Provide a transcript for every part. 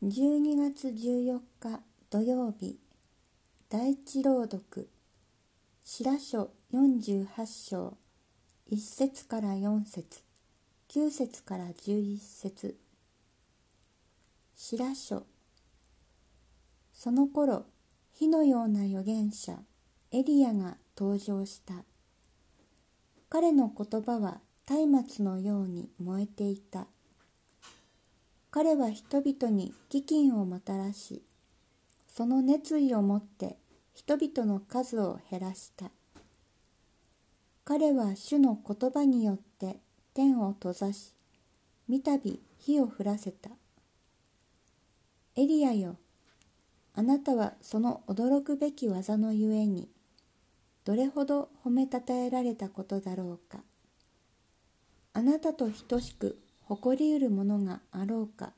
12月14日土曜日第一朗読白書48章1節から4節9節から11節。白書その頃火のような預言者エリアが登場した。彼の言葉は松明のように燃えていた。彼は人々に飢饉をもたらしその熱意をもって人々の数を減らした。彼は主の言葉によって天を閉ざし三度火を降らせた。エリアよあなたはその驚くべき技のゆえにどれほど褒めたたえられたことだろうか。あなたと等しく誇りうるものがあろうか。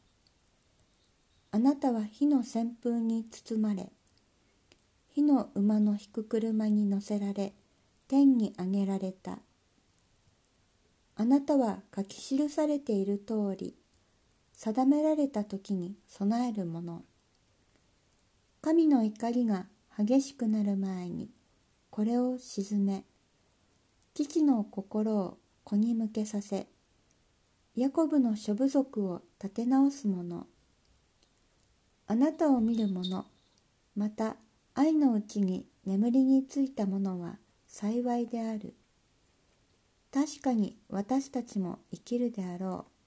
あなたは火の旋風に包まれ火の馬の引く車に乗せられ天に上げられた。あなたは書き記されている通り定められた時に備えるもの。神の怒りが激しくなる前にこれを鎮め父の心を子に向けさせヤコブの諸部族を立て直す者あなたを見る者また愛のうちに眠りについた者は幸いである。確かに私たちも生きるであろう。